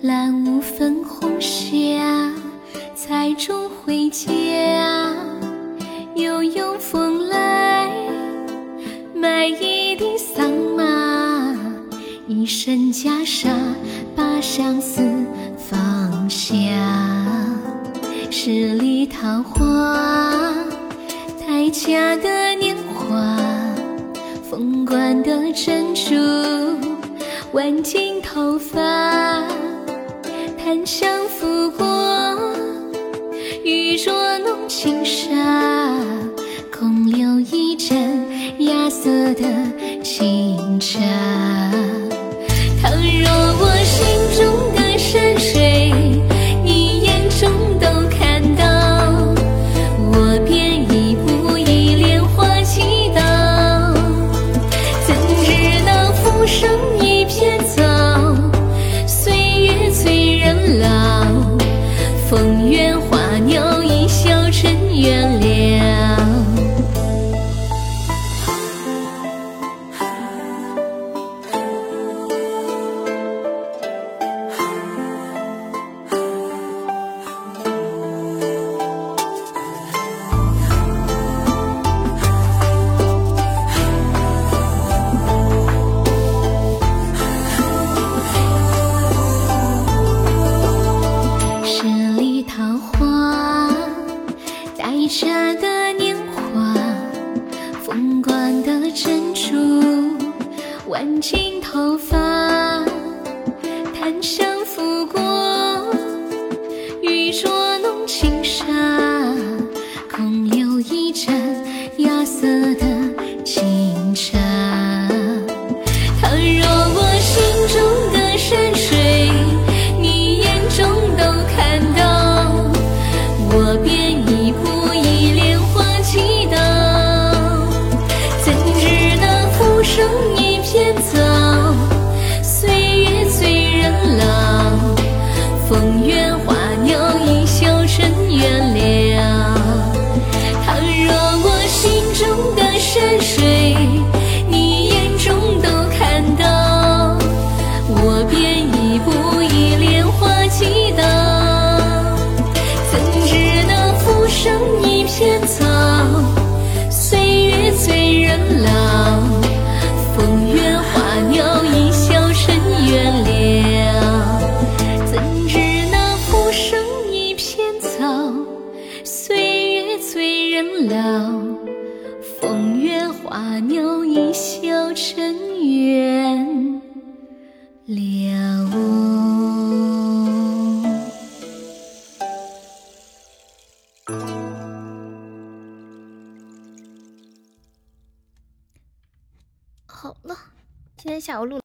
蓝雾粉红霞，彩烛回家。悠悠风来，买一地桑麻，一身袈裟，把相思放下。十里桃花，待嫁的年华，凤冠的珍珠，挽进头发，檀香拂过，玉镯弄轻纱，空留一盏芽色的清茶。风远花笔下的年华，风光的珍珠，挽进头发，檀香剩一片草。风月花鸟一笑尘缘了。好了，今天下午录。